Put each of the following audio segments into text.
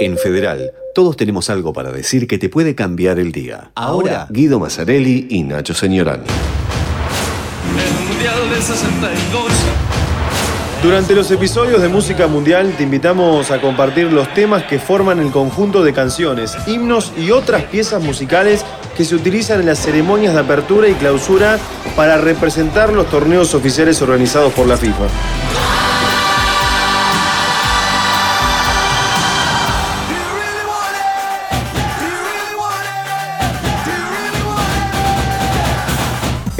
En Federal, todos tenemos algo para decir que te puede cambiar el día. Ahora, Guido Mazzarelli y Nacho Señorán. El Mundial de 62. Durante los episodios de Música Mundial te invitamos a compartir los temas que forman el conjunto de canciones, himnos y otras piezas musicales que se utilizan en las ceremonias de apertura y clausura para representar los torneos oficiales organizados por la FIFA.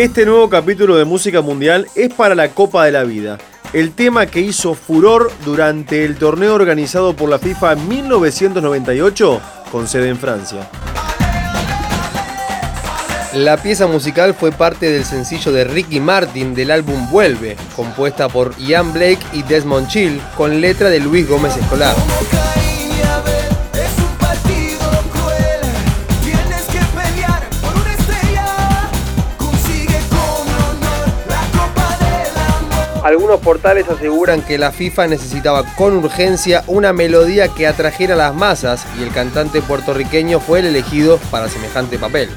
Este nuevo capítulo de Música Mundial es para la Copa de la Vida, el tema que hizo furor durante el torneo organizado por la FIFA en 1998 con sede en Francia. La pieza musical fue parte del sencillo de Ricky Martin del álbum Vuelve, compuesta por Ian Blake y Desmond Chill, con letra de Luis Gómez Escolar. Algunos portales aseguran que la FIFA necesitaba con urgencia una melodía que atrajera a las masas y el cantante puertorriqueño fue el elegido para semejante papel.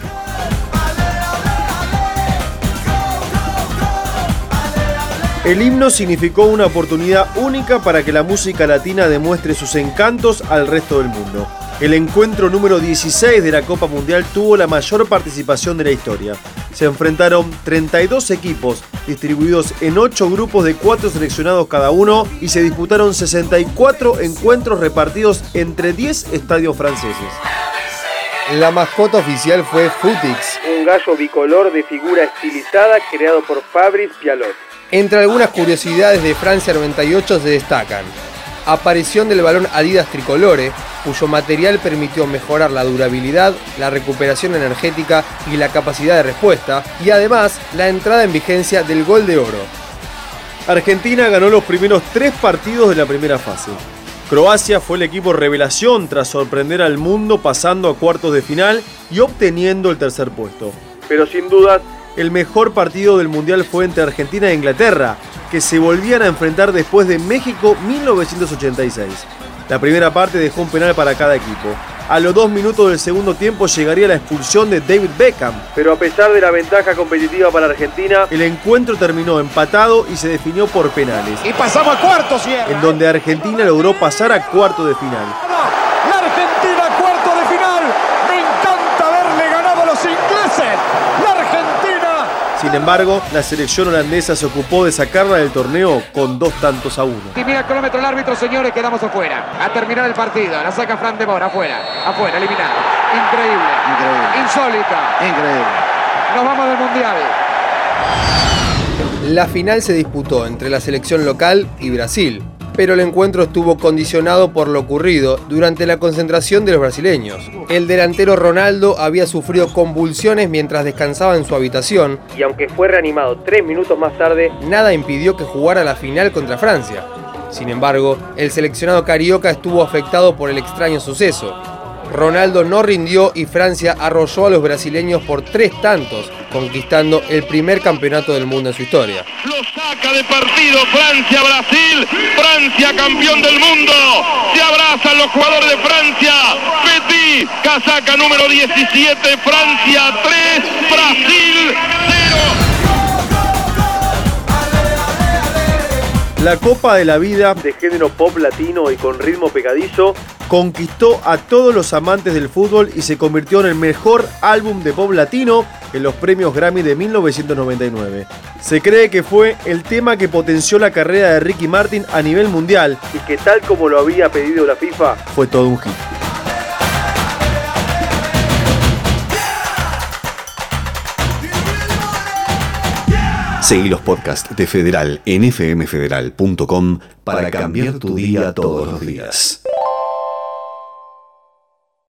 El himno significó una oportunidad única para que la música latina demuestre sus encantos al resto del mundo. El encuentro número 16 de la Copa Mundial tuvo la mayor participación de la historia. Se enfrentaron 32 equipos distribuidos en 8 grupos de 4 seleccionados cada uno y se disputaron 64 encuentros repartidos entre 10 estadios franceses. La mascota oficial fue Futix, un gallo bicolor de figura estilizada creado por Fabrice Pialot. Entre algunas curiosidades de Francia 98 se destacan aparición del balón Adidas Tricolore, cuyo material permitió mejorar la durabilidad, la recuperación energética y la capacidad de respuesta, y además la entrada en vigencia del gol de oro. Argentina ganó los primeros tres partidos de la primera fase. Croacia fue el equipo revelación tras sorprender al mundo pasando a cuartos de final y obteniendo el tercer puesto. Pero sin dudas, el mejor partido del Mundial fue entre Argentina e Inglaterra, que se volvían a enfrentar después de México 1986. La primera parte dejó un penal para cada equipo. A los dos minutos del segundo tiempo llegaría la expulsión de David Beckham. Pero a pesar de la ventaja competitiva para Argentina, el encuentro terminó empatado y se definió por penales. Y pasamos a cuartos, En donde Argentina logró pasar a cuarto de final. La Argentina cuarto de final. Me encanta haberle ganado a los ingleses. La Argentina. Sin embargo, la selección holandesa se ocupó de sacarla del torneo con dos tantos a uno. Y mira el cronómetro el árbitro, señores, quedamos afuera. A terminar el partido, la saca Fran de Mora, afuera, afuera, eliminado. Increíble. Increíble. Insólita. Increíble. Nos vamos del Mundial. La final se disputó entre la selección local y Brasil, pero el encuentro estuvo condicionado por lo ocurrido durante la concentración de los brasileños. El delantero Ronaldo había sufrido convulsiones mientras descansaba en su habitación y aunque fue reanimado tres minutos más tarde, nada impidió que jugara la final contra Francia. Sin embargo, el seleccionado carioca estuvo afectado por el extraño suceso. Ronaldo no rindió y Francia arrolló a los brasileños por tres tantos, conquistando el primer campeonato del mundo en su historia. Lo saca de partido Francia-Brasil. Francia campeón del mundo. Se abrazan los jugadores de Francia. Petit, casaca número 17. Francia 3, Brasil 0. La Copa de la Vida, de género pop latino y con ritmo pegadizo, conquistó a todos los amantes del fútbol y se convirtió en el mejor álbum de pop latino en los premios Grammy de 1999. Se cree que fue el tema que potenció la carrera de Ricky Martin a nivel mundial y que tal como lo había pedido la FIFA, fue todo un hit. Seguí los podcasts de Federal en fmfederal.com para cambiar tu día todos los días.